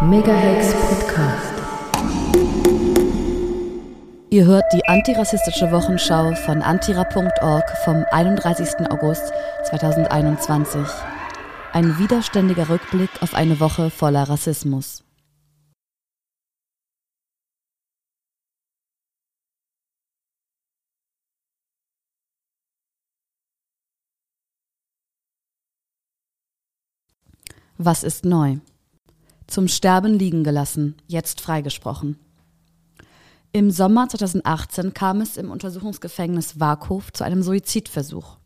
Megahex Podcast. Ihr hört die antirassistische Wochenschau von antira.org vom 31. August 2021. Ein widerständiger Rückblick auf eine Woche voller Rassismus. Was ist neu? Zum Sterben liegen gelassen, jetzt freigesprochen. Im Sommer 2018 kam es im Untersuchungsgefängnis Warkhof zu einem Suizidversuch.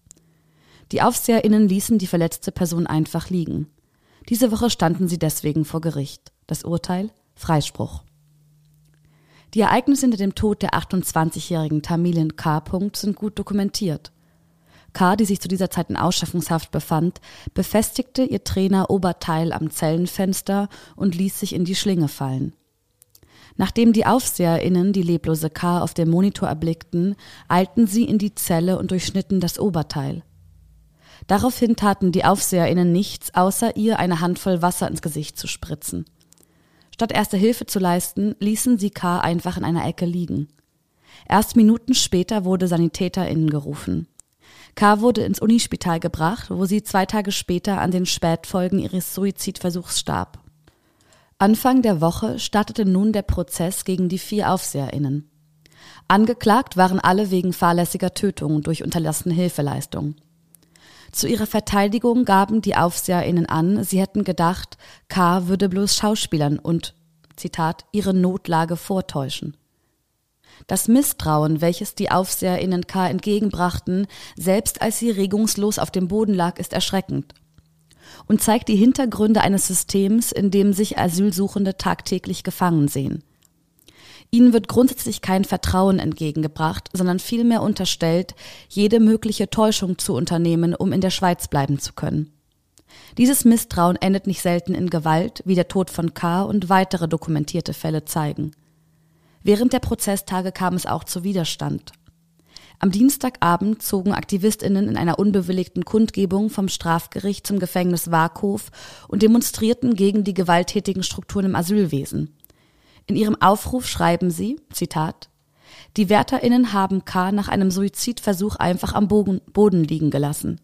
Die AufseherInnen ließen die verletzte Person einfach liegen. Diese Woche standen sie deswegen vor Gericht. Das Urteil? Freispruch. Die Ereignisse hinter dem Tod der 28-jährigen Tamilin K. sind gut dokumentiert. K., die sich zu dieser Zeit in Ausschaffungshaft befand, befestigte ihr Trainer Oberteil am Zellenfenster und ließ sich in die Schlinge fallen. Nachdem die AufseherInnen die leblose K. auf dem Monitor erblickten, eilten sie in die Zelle und durchschnitten das Oberteil. Daraufhin taten die AufseherInnen nichts, außer ihr eine Handvoll Wasser ins Gesicht zu spritzen. Statt erste Hilfe zu leisten, ließen sie K. einfach in einer Ecke liegen. Erst Minuten später wurde SanitäterInnen gerufen. K. wurde ins Unispital gebracht, wo sie zwei Tage später an den Spätfolgen ihres Suizidversuchs starb. Anfang der Woche startete nun der Prozess gegen die vier AufseherInnen. Angeklagt waren alle wegen fahrlässiger Tötung durch unterlassene Hilfeleistung. Zu ihrer Verteidigung gaben die AufseherInnen an, sie hätten gedacht, K. würde bloß Schauspielern und, Zitat, ihre Notlage vortäuschen. Das Misstrauen, welches die AufseherInnen K. entgegenbrachten, selbst als sie regungslos auf dem Boden lag, ist erschreckend und zeigt die Hintergründe eines Systems, in dem sich Asylsuchende tagtäglich gefangen sehen. Ihnen wird grundsätzlich kein Vertrauen entgegengebracht, sondern vielmehr unterstellt, jede mögliche Täuschung zu unternehmen, um in der Schweiz bleiben zu können. Dieses Misstrauen endet nicht selten in Gewalt, wie der Tod von K. und weitere dokumentierte Fälle zeigen. Während der Prozesstage kam es auch zu Widerstand. Am Dienstagabend zogen Aktivistinnen in einer unbewilligten Kundgebung vom Strafgericht zum Gefängnis Warkhof und demonstrierten gegen die gewalttätigen Strukturen im Asylwesen. In ihrem Aufruf schreiben sie, Zitat, die WärterInnen haben K. nach einem Suizidversuch einfach am Boden liegen gelassen.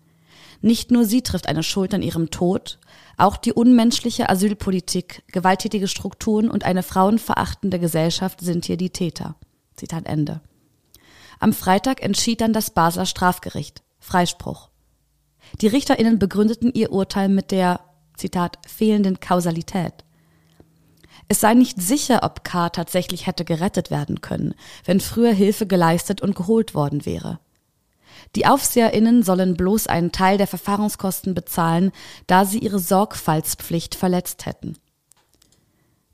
Nicht nur sie trifft eine Schuld an ihrem Tod, auch die unmenschliche Asylpolitik, gewalttätige Strukturen und eine frauenverachtende Gesellschaft sind hier die Täter. Zitat Ende. Am Freitag entschied dann das Basler Strafgericht. Freispruch. Die RichterInnen begründeten ihr Urteil mit der, Zitat, fehlenden Kausalität. Es sei nicht sicher, ob K. tatsächlich hätte gerettet werden können, wenn früher Hilfe geleistet und geholt worden wäre. Die AufseherInnen sollen bloß einen Teil der Verfahrungskosten bezahlen, da sie ihre Sorgfaltspflicht verletzt hätten.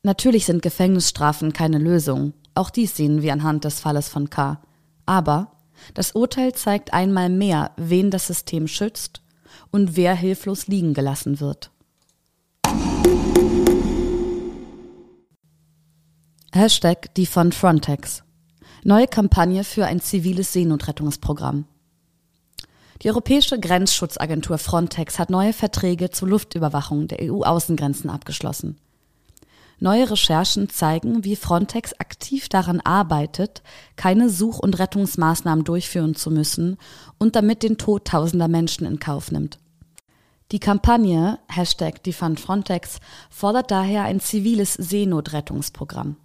Natürlich sind Gefängnisstrafen keine Lösung. Auch dies sehen wir anhand des Falles von K. Aber das Urteil zeigt einmal mehr, wen das System schützt und wer hilflos liegen gelassen wird. Hashtag die von Frontex. Neue Kampagne für ein ziviles Seenotrettungsprogramm. Die Europäische Grenzschutzagentur Frontex hat neue Verträge zur Luftüberwachung der EU-Außengrenzen abgeschlossen. Neue Recherchen zeigen, wie Frontex aktiv daran arbeitet, keine Such- und Rettungsmaßnahmen durchführen zu müssen und damit den Tod tausender Menschen in Kauf nimmt. Die Kampagne Hashtag die Fund Frontex fordert daher ein ziviles Seenotrettungsprogramm.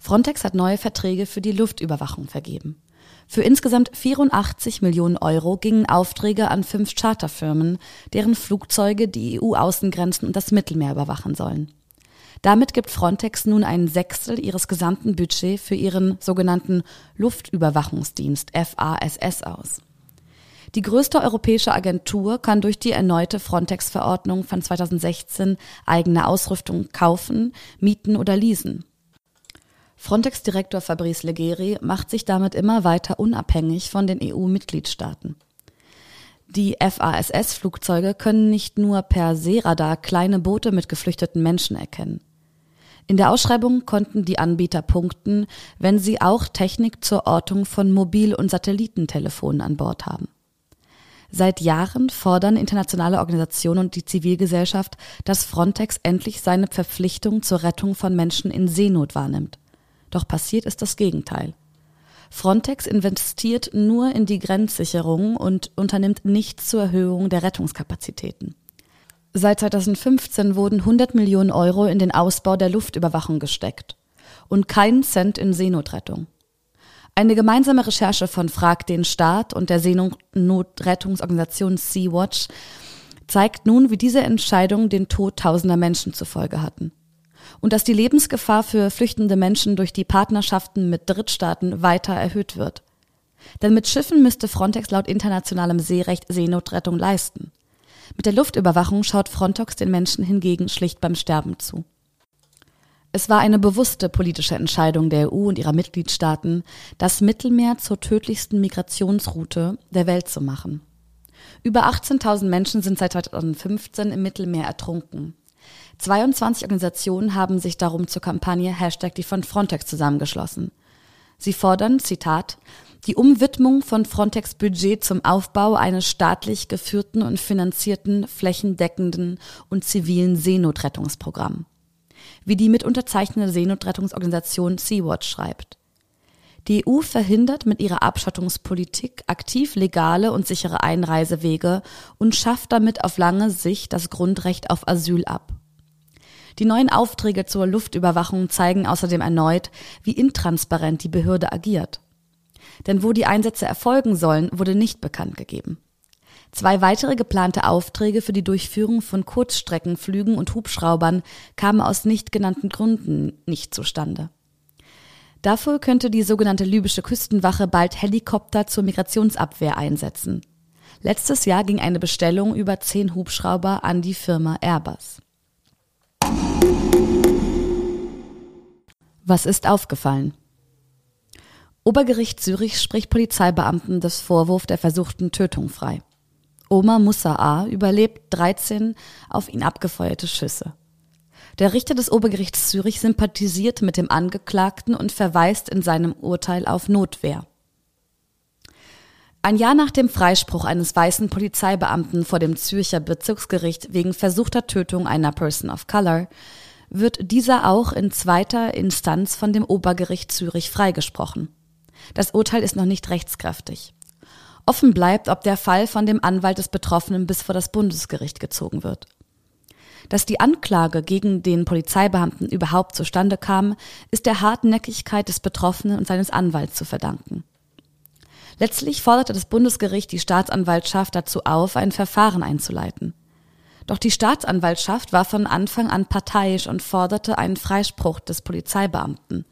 Frontex hat neue Verträge für die Luftüberwachung vergeben. Für insgesamt 84 Millionen Euro gingen Aufträge an fünf Charterfirmen, deren Flugzeuge die EU-Außengrenzen und das Mittelmeer überwachen sollen. Damit gibt Frontex nun ein Sechstel ihres gesamten Budgets für ihren sogenannten Luftüberwachungsdienst FASS aus. Die größte europäische Agentur kann durch die erneute Frontex-Verordnung von 2016 eigene Ausrüstung kaufen, mieten oder leasen. Frontex-Direktor Fabrice Leggeri macht sich damit immer weiter unabhängig von den EU-Mitgliedstaaten. Die FASS-Flugzeuge können nicht nur per Seeradar kleine Boote mit geflüchteten Menschen erkennen. In der Ausschreibung konnten die Anbieter punkten, wenn sie auch Technik zur Ortung von Mobil- und Satellitentelefonen an Bord haben. Seit Jahren fordern internationale Organisationen und die Zivilgesellschaft, dass Frontex endlich seine Verpflichtung zur Rettung von Menschen in Seenot wahrnimmt. Doch passiert ist das Gegenteil. Frontex investiert nur in die Grenzsicherung und unternimmt nichts zur Erhöhung der Rettungskapazitäten. Seit 2015 wurden 100 Millionen Euro in den Ausbau der Luftüberwachung gesteckt und keinen Cent in Seenotrettung. Eine gemeinsame Recherche von Frag den Staat und der Seenotrettungsorganisation Sea-Watch zeigt nun, wie diese Entscheidungen den Tod tausender Menschen zur Folge hatten. Und dass die Lebensgefahr für flüchtende Menschen durch die Partnerschaften mit Drittstaaten weiter erhöht wird. Denn mit Schiffen müsste Frontex laut internationalem Seerecht Seenotrettung leisten. Mit der Luftüberwachung schaut Frontex den Menschen hingegen schlicht beim Sterben zu. Es war eine bewusste politische Entscheidung der EU und ihrer Mitgliedstaaten, das Mittelmeer zur tödlichsten Migrationsroute der Welt zu machen. Über 18.000 Menschen sind seit 2015 im Mittelmeer ertrunken. 22 Organisationen haben sich darum zur Kampagne Hashtag die von Frontex zusammengeschlossen. Sie fordern, Zitat, die Umwidmung von Frontex Budget zum Aufbau eines staatlich geführten und finanzierten, flächendeckenden und zivilen Seenotrettungsprogramms wie die mitunterzeichnende Seenotrettungsorganisation Sea-Watch schreibt. Die EU verhindert mit ihrer Abschottungspolitik aktiv legale und sichere Einreisewege und schafft damit auf lange Sicht das Grundrecht auf Asyl ab. Die neuen Aufträge zur Luftüberwachung zeigen außerdem erneut, wie intransparent die Behörde agiert. Denn wo die Einsätze erfolgen sollen, wurde nicht bekannt gegeben. Zwei weitere geplante Aufträge für die Durchführung von Kurzstreckenflügen und Hubschraubern kamen aus nicht genannten Gründen nicht zustande. Dafür könnte die sogenannte libysche Küstenwache bald Helikopter zur Migrationsabwehr einsetzen. Letztes Jahr ging eine Bestellung über zehn Hubschrauber an die Firma Airbus. Was ist aufgefallen? Obergericht Zürich spricht Polizeibeamten des Vorwurf der versuchten Tötung frei. Omar Musa'a überlebt 13 auf ihn abgefeuerte Schüsse. Der Richter des Obergerichts Zürich sympathisiert mit dem Angeklagten und verweist in seinem Urteil auf Notwehr. Ein Jahr nach dem Freispruch eines weißen Polizeibeamten vor dem Zürcher Bezirksgericht wegen versuchter Tötung einer Person of Color wird dieser auch in zweiter Instanz von dem Obergericht Zürich freigesprochen. Das Urteil ist noch nicht rechtskräftig. Offen bleibt, ob der Fall von dem Anwalt des Betroffenen bis vor das Bundesgericht gezogen wird. Dass die Anklage gegen den Polizeibeamten überhaupt zustande kam, ist der Hartnäckigkeit des Betroffenen und seines Anwalts zu verdanken. Letztlich forderte das Bundesgericht die Staatsanwaltschaft dazu auf, ein Verfahren einzuleiten. Doch die Staatsanwaltschaft war von Anfang an parteiisch und forderte einen Freispruch des Polizeibeamten.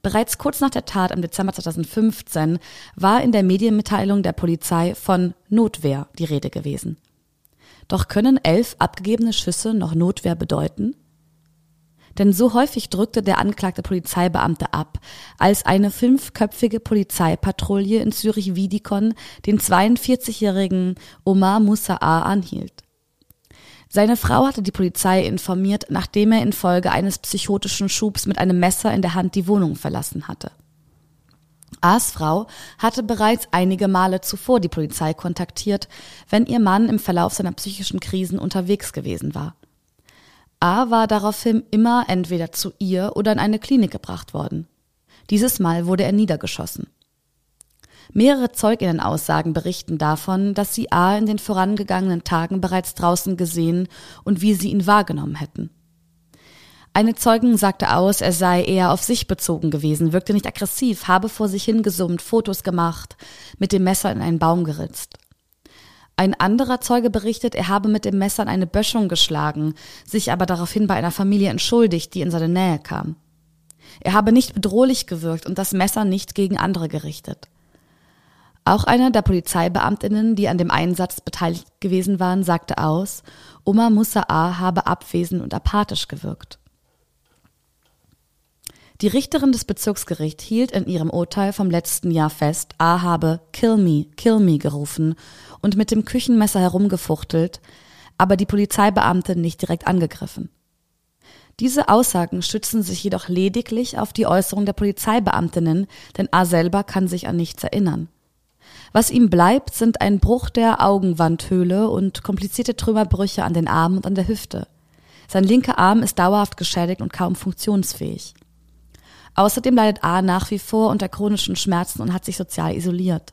Bereits kurz nach der Tat im Dezember 2015 war in der Medienmitteilung der Polizei von Notwehr die Rede gewesen. Doch können elf abgegebene Schüsse noch Notwehr bedeuten? Denn so häufig drückte der angeklagte Polizeibeamte ab, als eine fünfköpfige Polizeipatrouille in Zürich-Wiedikon den 42-jährigen Omar Musa'a anhielt. Seine Frau hatte die Polizei informiert, nachdem er infolge eines psychotischen Schubs mit einem Messer in der Hand die Wohnung verlassen hatte. A's Frau hatte bereits einige Male zuvor die Polizei kontaktiert, wenn ihr Mann im Verlauf seiner psychischen Krisen unterwegs gewesen war. A war daraufhin immer entweder zu ihr oder in eine Klinik gebracht worden. Dieses Mal wurde er niedergeschossen. Mehrere Zeuginnenaussagen berichten davon, dass sie A in den vorangegangenen Tagen bereits draußen gesehen und wie sie ihn wahrgenommen hätten. Eine Zeugin sagte aus, er sei eher auf sich bezogen gewesen, wirkte nicht aggressiv, habe vor sich hingesummt, Fotos gemacht, mit dem Messer in einen Baum geritzt. Ein anderer Zeuge berichtet, er habe mit dem Messer in eine Böschung geschlagen, sich aber daraufhin bei einer Familie entschuldigt, die in seine Nähe kam. Er habe nicht bedrohlich gewirkt und das Messer nicht gegen andere gerichtet. Auch einer der Polizeibeamtinnen, die an dem Einsatz beteiligt gewesen waren, sagte aus, Oma Musa'a habe abwesend und apathisch gewirkt. Die Richterin des Bezirksgerichts hielt in ihrem Urteil vom letzten Jahr fest, A habe Kill me, kill me gerufen und mit dem Küchenmesser herumgefuchtelt, aber die Polizeibeamtin nicht direkt angegriffen. Diese Aussagen stützen sich jedoch lediglich auf die Äußerung der Polizeibeamtinnen, denn A selber kann sich an nichts erinnern. Was ihm bleibt, sind ein Bruch der Augenwandhöhle und komplizierte Trümmerbrüche an den Armen und an der Hüfte. Sein linker Arm ist dauerhaft geschädigt und kaum funktionsfähig. Außerdem leidet A nach wie vor unter chronischen Schmerzen und hat sich sozial isoliert.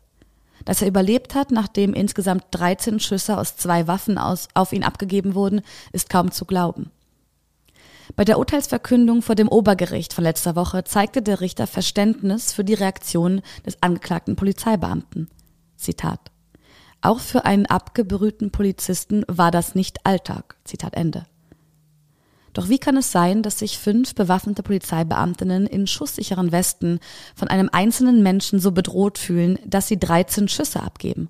Dass er überlebt hat, nachdem insgesamt 13 Schüsse aus zwei Waffen aus, auf ihn abgegeben wurden, ist kaum zu glauben. Bei der Urteilsverkündung vor dem Obergericht von letzter Woche zeigte der Richter Verständnis für die Reaktion des angeklagten Polizeibeamten. Zitat. Auch für einen abgebrühten Polizisten war das nicht Alltag. Zitat Ende. Doch wie kann es sein, dass sich fünf bewaffnete Polizeibeamtinnen in schusssicheren Westen von einem einzelnen Menschen so bedroht fühlen, dass sie 13 Schüsse abgeben?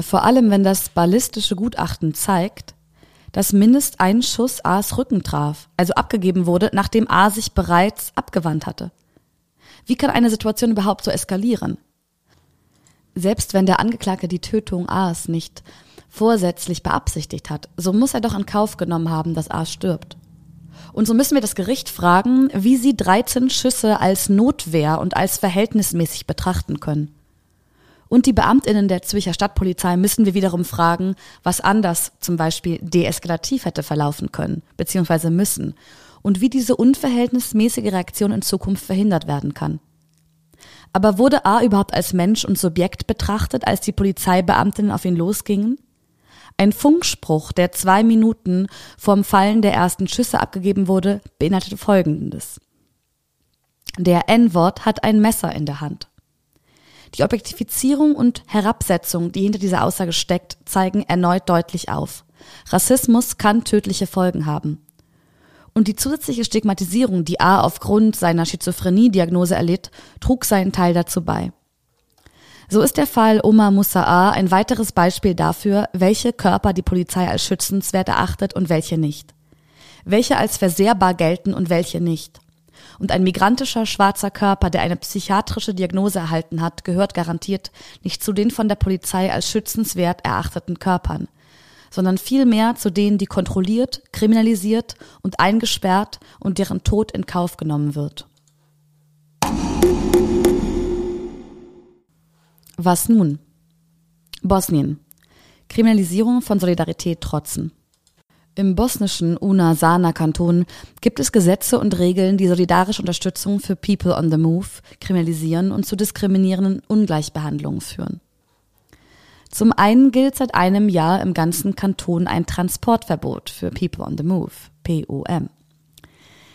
Vor allem, wenn das ballistische Gutachten zeigt, dass mindest ein Schuss A's Rücken traf, also abgegeben wurde, nachdem A sich bereits abgewandt hatte. Wie kann eine Situation überhaupt so eskalieren? Selbst wenn der Angeklagte die Tötung A's nicht vorsätzlich beabsichtigt hat, so muss er doch in Kauf genommen haben, dass A stirbt. Und so müssen wir das Gericht fragen, wie sie 13 Schüsse als Notwehr und als verhältnismäßig betrachten können. Und die Beamtinnen der Zürcher Stadtpolizei müssen wir wiederum fragen, was anders zum Beispiel deeskalativ hätte verlaufen können, beziehungsweise müssen, und wie diese unverhältnismäßige Reaktion in Zukunft verhindert werden kann. Aber wurde A überhaupt als Mensch und Subjekt betrachtet, als die Polizeibeamtinnen auf ihn losgingen? Ein Funkspruch, der zwei Minuten vorm Fallen der ersten Schüsse abgegeben wurde, beinhaltete Folgendes. Der N-Wort hat ein Messer in der Hand. Die Objektifizierung und Herabsetzung, die hinter dieser Aussage steckt, zeigen erneut deutlich auf. Rassismus kann tödliche Folgen haben. Und die zusätzliche Stigmatisierung, die A aufgrund seiner Schizophrenie-Diagnose erlitt, trug seinen Teil dazu bei. So ist der Fall Omar Musa'a ein weiteres Beispiel dafür, welche Körper die Polizei als schützenswert erachtet und welche nicht. Welche als versehrbar gelten und welche nicht. Und ein migrantischer schwarzer Körper, der eine psychiatrische Diagnose erhalten hat, gehört garantiert nicht zu den von der Polizei als schützenswert erachteten Körpern, sondern vielmehr zu denen, die kontrolliert, kriminalisiert und eingesperrt und deren Tod in Kauf genommen wird. Was nun? Bosnien. Kriminalisierung von Solidarität trotzen. Im bosnischen Una-Sana-Kanton gibt es Gesetze und Regeln, die solidarische Unterstützung für People on the Move kriminalisieren und zu diskriminierenden Ungleichbehandlungen führen. Zum einen gilt seit einem Jahr im ganzen Kanton ein Transportverbot für People on the Move, POM.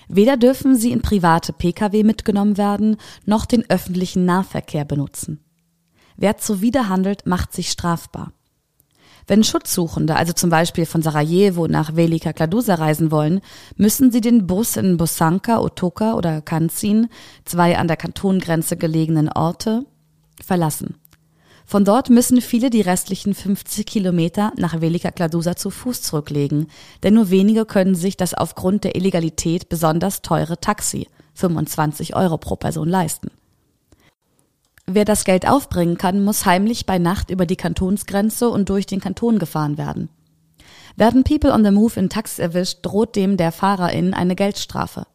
Weder dürfen sie in private Pkw mitgenommen werden, noch den öffentlichen Nahverkehr benutzen. Wer zuwiderhandelt, macht sich strafbar. Wenn Schutzsuchende, also zum Beispiel von Sarajevo nach Velika Kladusa reisen wollen, müssen sie den Bus in Bosanka, Otoka oder Kanzin, zwei an der Kantongrenze gelegenen Orte, verlassen. Von dort müssen viele die restlichen 50 Kilometer nach Velika Kladusa zu Fuß zurücklegen, denn nur wenige können sich das aufgrund der Illegalität besonders teure Taxi, 25 Euro pro Person, leisten. Wer das Geld aufbringen kann, muss heimlich bei Nacht über die Kantonsgrenze und durch den Kanton gefahren werden. Werden People on the Move in Taxis erwischt, droht dem der Fahrerin eine Geldstrafe.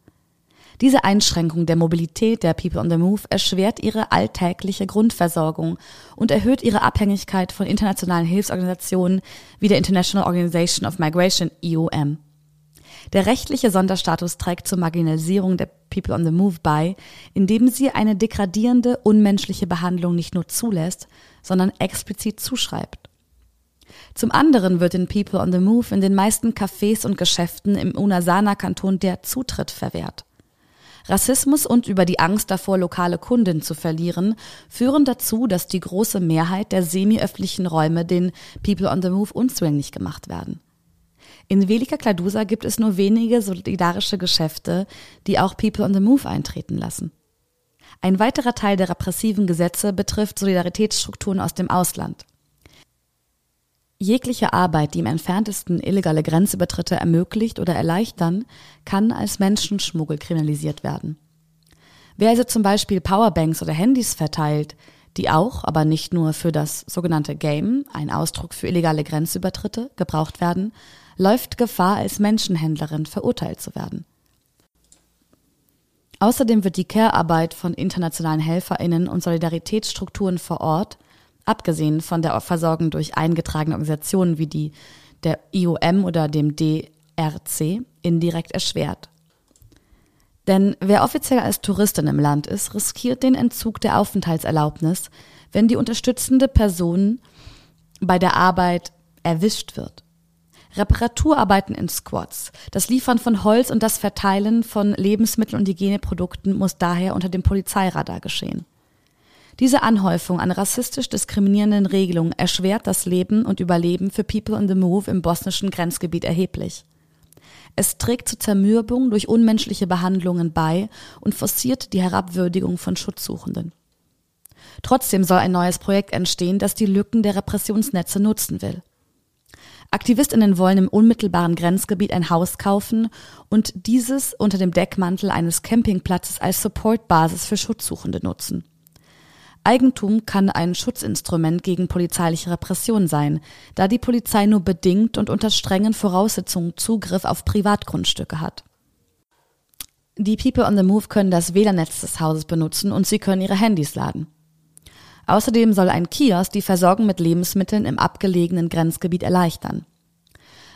Diese Einschränkung der Mobilität der People on the Move erschwert ihre alltägliche Grundversorgung und erhöht ihre Abhängigkeit von internationalen Hilfsorganisationen wie der International Organization of Migration IOM. Der rechtliche Sonderstatus trägt zur Marginalisierung der People on the Move bei, indem sie eine degradierende, unmenschliche Behandlung nicht nur zulässt, sondern explizit zuschreibt. Zum anderen wird den People on the Move in den meisten Cafés und Geschäften im Unasana-Kanton der Zutritt verwehrt. Rassismus und über die Angst davor, lokale Kunden zu verlieren, führen dazu, dass die große Mehrheit der semi-öffentlichen Räume den People on the Move unzugänglich gemacht werden. In Velika Kladusa gibt es nur wenige solidarische Geschäfte, die auch People on the Move eintreten lassen. Ein weiterer Teil der repressiven Gesetze betrifft Solidaritätsstrukturen aus dem Ausland. Jegliche Arbeit, die im entferntesten illegale Grenzübertritte ermöglicht oder erleichtern, kann als Menschenschmuggel kriminalisiert werden. Wer also zum Beispiel Powerbanks oder Handys verteilt, die auch, aber nicht nur für das sogenannte Game, ein Ausdruck für illegale Grenzübertritte, gebraucht werden, läuft Gefahr, als Menschenhändlerin verurteilt zu werden. Außerdem wird die Care-Arbeit von internationalen HelferInnen und Solidaritätsstrukturen vor Ort abgesehen von der Versorgung durch eingetragene Organisationen wie die der IOM oder dem DRC, indirekt erschwert. Denn wer offiziell als Touristin im Land ist, riskiert den Entzug der Aufenthaltserlaubnis, wenn die unterstützende Person bei der Arbeit erwischt wird. Reparaturarbeiten in Squads, das Liefern von Holz und das Verteilen von Lebensmitteln und Hygieneprodukten muss daher unter dem Polizeiradar geschehen. Diese Anhäufung an rassistisch diskriminierenden Regelungen erschwert das Leben und Überleben für People on the Move im bosnischen Grenzgebiet erheblich. Es trägt zur Zermürbung durch unmenschliche Behandlungen bei und forciert die Herabwürdigung von Schutzsuchenden. Trotzdem soll ein neues Projekt entstehen, das die Lücken der Repressionsnetze nutzen will. Aktivistinnen wollen im unmittelbaren Grenzgebiet ein Haus kaufen und dieses unter dem Deckmantel eines Campingplatzes als Supportbasis für Schutzsuchende nutzen. Eigentum kann ein Schutzinstrument gegen polizeiliche Repression sein, da die Polizei nur bedingt und unter strengen Voraussetzungen Zugriff auf Privatgrundstücke hat. Die People on the Move können das WLAN-Netz des Hauses benutzen und sie können ihre Handys laden. Außerdem soll ein Kiosk die Versorgung mit Lebensmitteln im abgelegenen Grenzgebiet erleichtern.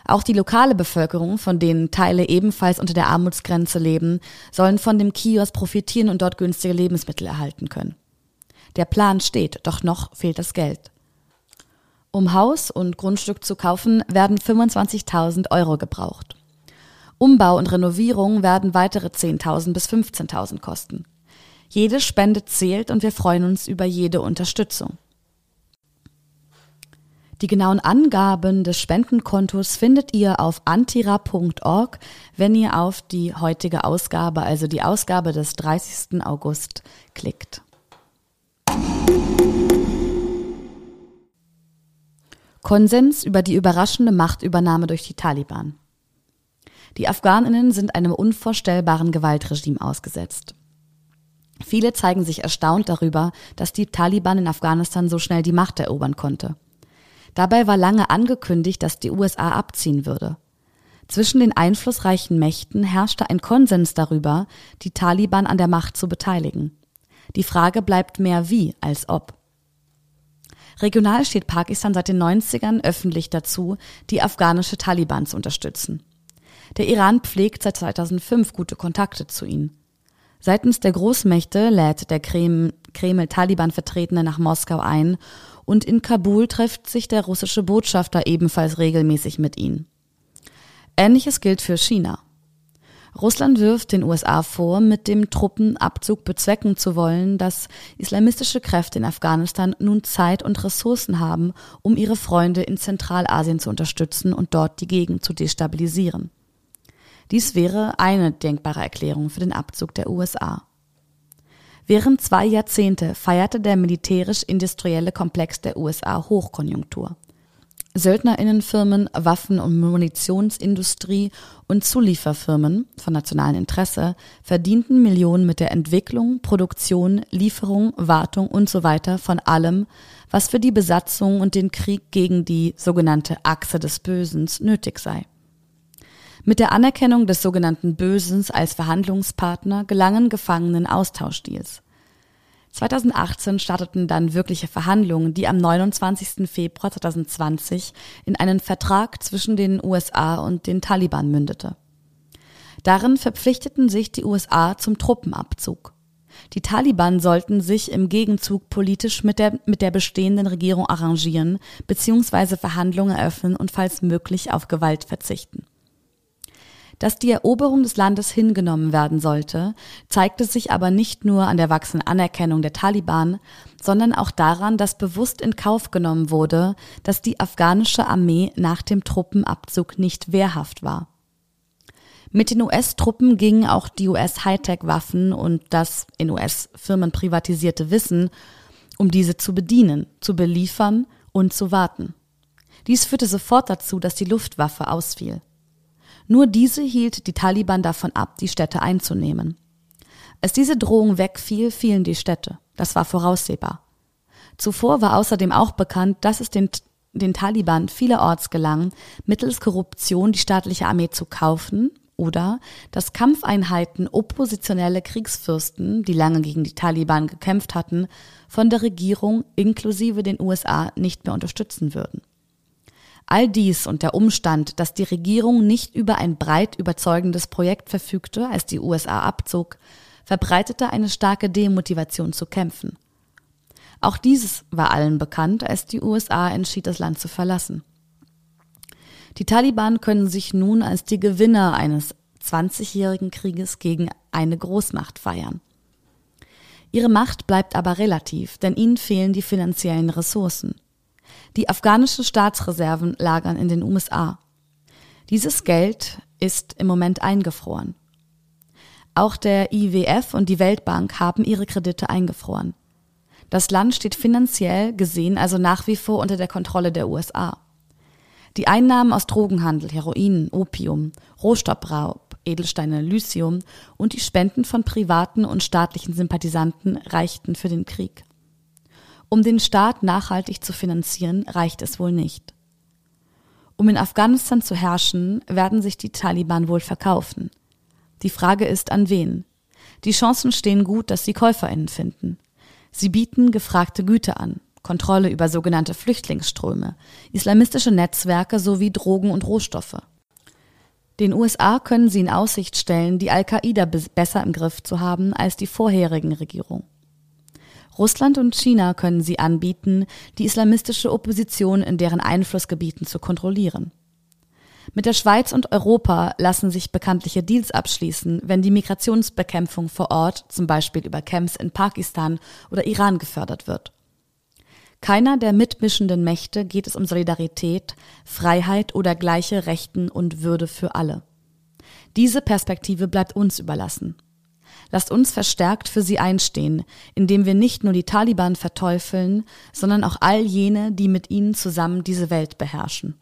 Auch die lokale Bevölkerung, von denen Teile ebenfalls unter der Armutsgrenze leben, sollen von dem Kiosk profitieren und dort günstige Lebensmittel erhalten können. Der Plan steht, doch noch fehlt das Geld. Um Haus und Grundstück zu kaufen, werden 25.000 Euro gebraucht. Umbau und Renovierung werden weitere 10.000 bis 15.000 kosten. Jede Spende zählt und wir freuen uns über jede Unterstützung. Die genauen Angaben des Spendenkontos findet ihr auf antira.org, wenn ihr auf die heutige Ausgabe, also die Ausgabe des 30. August, klickt. Konsens über die überraschende Machtübernahme durch die Taliban. Die Afghaninnen sind einem unvorstellbaren Gewaltregime ausgesetzt. Viele zeigen sich erstaunt darüber, dass die Taliban in Afghanistan so schnell die Macht erobern konnte. Dabei war lange angekündigt, dass die USA abziehen würde. Zwischen den einflussreichen Mächten herrschte ein Konsens darüber, die Taliban an der Macht zu beteiligen. Die Frage bleibt mehr wie als ob. Regional steht Pakistan seit den 90ern öffentlich dazu, die afghanische Taliban zu unterstützen. Der Iran pflegt seit 2005 gute Kontakte zu ihnen. Seitens der Großmächte lädt der Kreml-Taliban-Vertretene nach Moskau ein und in Kabul trifft sich der russische Botschafter ebenfalls regelmäßig mit ihnen. Ähnliches gilt für China. Russland wirft den USA vor, mit dem Truppenabzug bezwecken zu wollen, dass islamistische Kräfte in Afghanistan nun Zeit und Ressourcen haben, um ihre Freunde in Zentralasien zu unterstützen und dort die Gegend zu destabilisieren. Dies wäre eine denkbare Erklärung für den Abzug der USA. Während zwei Jahrzehnte feierte der militärisch-industrielle Komplex der USA Hochkonjunktur. Söldnerinnenfirmen, Waffen- und Munitionsindustrie und Zulieferfirmen von nationalem Interesse verdienten Millionen mit der Entwicklung, Produktion, Lieferung, Wartung und so weiter von allem, was für die Besatzung und den Krieg gegen die sogenannte Achse des Bösens nötig sei. Mit der Anerkennung des sogenannten Bösens als Verhandlungspartner gelangen Gefangenen Austauschdeals. 2018 starteten dann wirkliche Verhandlungen, die am 29. Februar 2020 in einen Vertrag zwischen den USA und den Taliban mündete. Darin verpflichteten sich die USA zum Truppenabzug. Die Taliban sollten sich im Gegenzug politisch mit der, mit der bestehenden Regierung arrangieren bzw. Verhandlungen eröffnen und falls möglich auf Gewalt verzichten. Dass die Eroberung des Landes hingenommen werden sollte, zeigte sich aber nicht nur an der wachsenden Anerkennung der Taliban, sondern auch daran, dass bewusst in Kauf genommen wurde, dass die afghanische Armee nach dem Truppenabzug nicht wehrhaft war. Mit den US-Truppen gingen auch die US-Hightech-Waffen und das in US-Firmen privatisierte Wissen, um diese zu bedienen, zu beliefern und zu warten. Dies führte sofort dazu, dass die Luftwaffe ausfiel. Nur diese hielt die Taliban davon ab, die Städte einzunehmen. Als diese Drohung wegfiel, fielen die Städte. Das war voraussehbar. Zuvor war außerdem auch bekannt, dass es den, den Taliban vielerorts gelang, mittels Korruption die staatliche Armee zu kaufen oder dass Kampfeinheiten oppositionelle Kriegsfürsten, die lange gegen die Taliban gekämpft hatten, von der Regierung inklusive den USA nicht mehr unterstützen würden. All dies und der Umstand, dass die Regierung nicht über ein breit überzeugendes Projekt verfügte, als die USA abzog, verbreitete eine starke Demotivation zu kämpfen. Auch dieses war allen bekannt, als die USA entschied, das Land zu verlassen. Die Taliban können sich nun als die Gewinner eines 20-jährigen Krieges gegen eine Großmacht feiern. Ihre Macht bleibt aber relativ, denn ihnen fehlen die finanziellen Ressourcen. Die afghanischen Staatsreserven lagern in den USA. Dieses Geld ist im Moment eingefroren. Auch der IWF und die Weltbank haben ihre Kredite eingefroren. Das Land steht finanziell gesehen also nach wie vor unter der Kontrolle der USA. Die Einnahmen aus Drogenhandel, Heroin, Opium, Rohstoffraub, Edelsteine, Lycium und die Spenden von privaten und staatlichen Sympathisanten reichten für den Krieg. Um den Staat nachhaltig zu finanzieren, reicht es wohl nicht. Um in Afghanistan zu herrschen, werden sich die Taliban wohl verkaufen. Die Frage ist, an wen? Die Chancen stehen gut, dass sie Käuferinnen finden. Sie bieten gefragte Güter an, Kontrolle über sogenannte Flüchtlingsströme, islamistische Netzwerke sowie Drogen und Rohstoffe. Den USA können sie in Aussicht stellen, die Al-Qaida besser im Griff zu haben als die vorherigen Regierungen. Russland und China können sie anbieten, die islamistische Opposition in deren Einflussgebieten zu kontrollieren. Mit der Schweiz und Europa lassen sich bekanntliche Deals abschließen, wenn die Migrationsbekämpfung vor Ort, zum Beispiel über Camps in Pakistan oder Iran, gefördert wird. Keiner der mitmischenden Mächte geht es um Solidarität, Freiheit oder gleiche Rechten und Würde für alle. Diese Perspektive bleibt uns überlassen. Lasst uns verstärkt für sie einstehen, indem wir nicht nur die Taliban verteufeln, sondern auch all jene, die mit ihnen zusammen diese Welt beherrschen.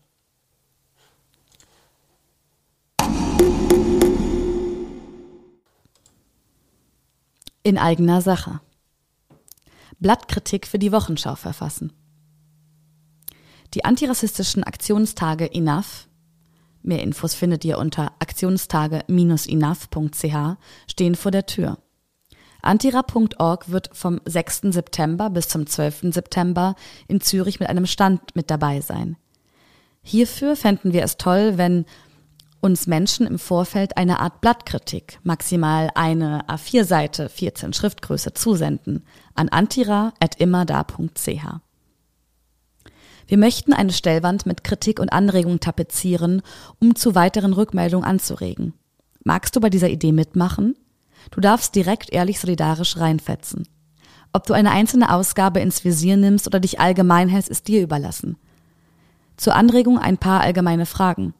In eigener Sache. Blattkritik für die Wochenschau verfassen. Die antirassistischen Aktionstage Enough, mehr Infos findet ihr unter aktionstage-enough.ch, stehen vor der Tür. Antira.org wird vom 6. September bis zum 12. September in Zürich mit einem Stand mit dabei sein. Hierfür fänden wir es toll, wenn uns Menschen im Vorfeld eine Art Blattkritik, maximal eine A4-Seite, 14 Schriftgröße zusenden an antira.immada.ch. Wir möchten eine Stellwand mit Kritik und Anregungen tapezieren, um zu weiteren Rückmeldungen anzuregen. Magst du bei dieser Idee mitmachen? Du darfst direkt ehrlich solidarisch reinfetzen. Ob du eine einzelne Ausgabe ins Visier nimmst oder dich allgemein hältst, ist dir überlassen. Zur Anregung ein paar allgemeine Fragen.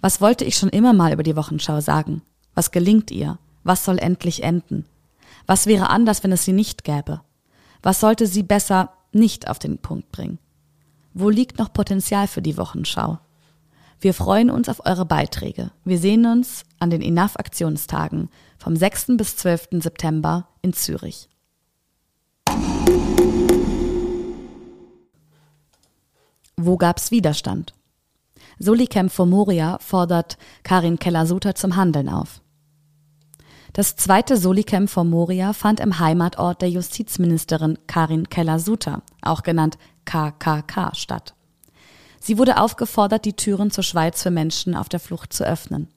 Was wollte ich schon immer mal über die Wochenschau sagen? Was gelingt ihr? Was soll endlich enden? Was wäre anders, wenn es sie nicht gäbe? Was sollte sie besser nicht auf den Punkt bringen? Wo liegt noch Potenzial für die Wochenschau? Wir freuen uns auf eure Beiträge. Wir sehen uns an den Enough Aktionstagen vom 6. bis 12. September in Zürich. Wo gab's Widerstand? For Moria fordert Karin Keller-Suter zum Handeln auf. Das zweite Solicamp for Moria fand im Heimatort der Justizministerin Karin Keller-Suter, auch genannt KKK, statt. Sie wurde aufgefordert, die Türen zur Schweiz für Menschen auf der Flucht zu öffnen.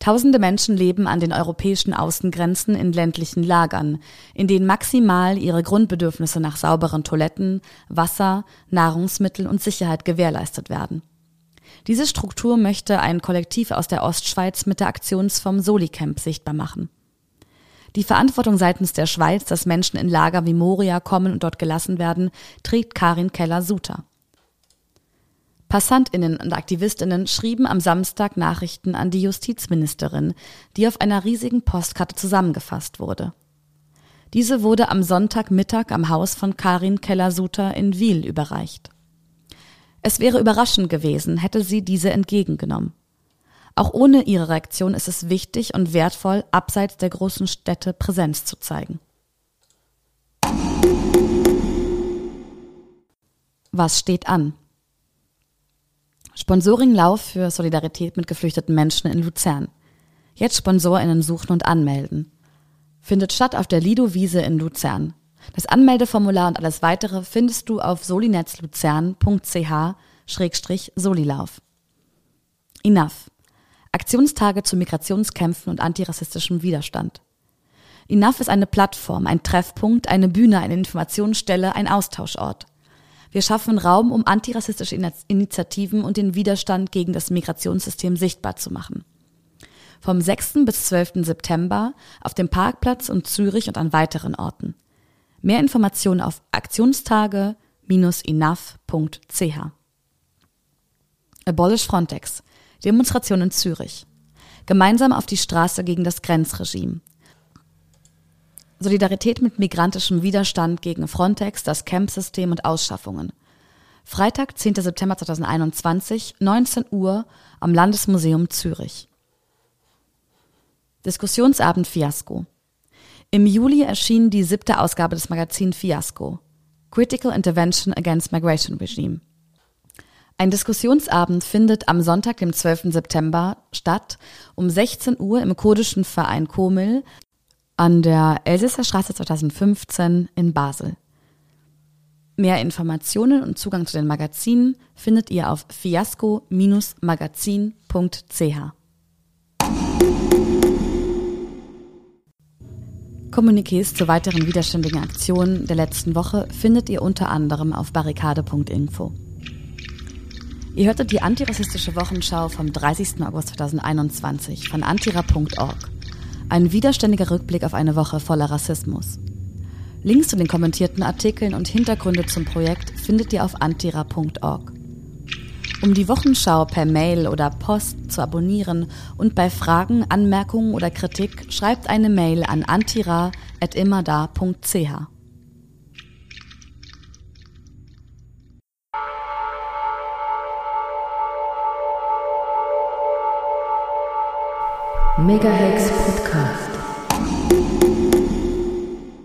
Tausende Menschen leben an den europäischen Außengrenzen in ländlichen Lagern, in denen maximal ihre Grundbedürfnisse nach sauberen Toiletten, Wasser, Nahrungsmittel und Sicherheit gewährleistet werden. Diese Struktur möchte ein Kollektiv aus der Ostschweiz mit der Aktionsform Solicamp sichtbar machen. Die Verantwortung seitens der Schweiz, dass Menschen in Lager wie Moria kommen und dort gelassen werden, trägt Karin Keller-Suter. Passantinnen und Aktivistinnen schrieben am Samstag Nachrichten an die Justizministerin, die auf einer riesigen Postkarte zusammengefasst wurde. Diese wurde am Sonntagmittag am Haus von Karin Keller-Suter in Wiel überreicht. Es wäre überraschend gewesen, hätte sie diese entgegengenommen. Auch ohne ihre Reaktion ist es wichtig und wertvoll, abseits der großen Städte Präsenz zu zeigen. Was steht an? Sponsoringlauf für Solidarität mit geflüchteten Menschen in Luzern. Jetzt SponsorInnen suchen und anmelden. Findet statt auf der Lido-Wiese in Luzern. Das Anmeldeformular und alles weitere findest du auf solinetzluzern.ch-solilauf. Enough. Aktionstage zu Migrationskämpfen und antirassistischem Widerstand. Enough ist eine Plattform, ein Treffpunkt, eine Bühne, eine Informationsstelle, ein Austauschort. Wir schaffen Raum, um antirassistische Initiativen und den Widerstand gegen das Migrationssystem sichtbar zu machen. Vom 6. bis 12. September auf dem Parkplatz in Zürich und an weiteren Orten. Mehr Informationen auf aktionstage-enough.ch. Abolish Frontex. Demonstration in Zürich. Gemeinsam auf die Straße gegen das Grenzregime. Solidarität mit migrantischem Widerstand gegen Frontex, das Campsystem und Ausschaffungen. Freitag, 10. September 2021, 19 Uhr am Landesmuseum Zürich. Diskussionsabend Fiasko. Im Juli erschien die siebte Ausgabe des Magazins Fiasko. Critical Intervention Against Migration Regime. Ein Diskussionsabend findet am Sonntag, dem 12. September statt, um 16 Uhr im kurdischen Verein Komil an der Elsässer Straße 2015 in Basel. Mehr Informationen und Zugang zu den Magazinen findet ihr auf fiasco-magazin.ch. Kommuniqués zu weiteren widerständigen Aktionen der letzten Woche findet ihr unter anderem auf barrikade.info. Ihr hörtet die antirassistische Wochenschau vom 30. August 2021 von antira.org. Ein widerständiger Rückblick auf eine Woche voller Rassismus. Links zu den kommentierten Artikeln und Hintergründe zum Projekt findet ihr auf antira.org. Um die Wochenschau per Mail oder Post zu abonnieren und bei Fragen, Anmerkungen oder Kritik schreibt eine Mail an antira.immerdar.ch. Megahex Podcast.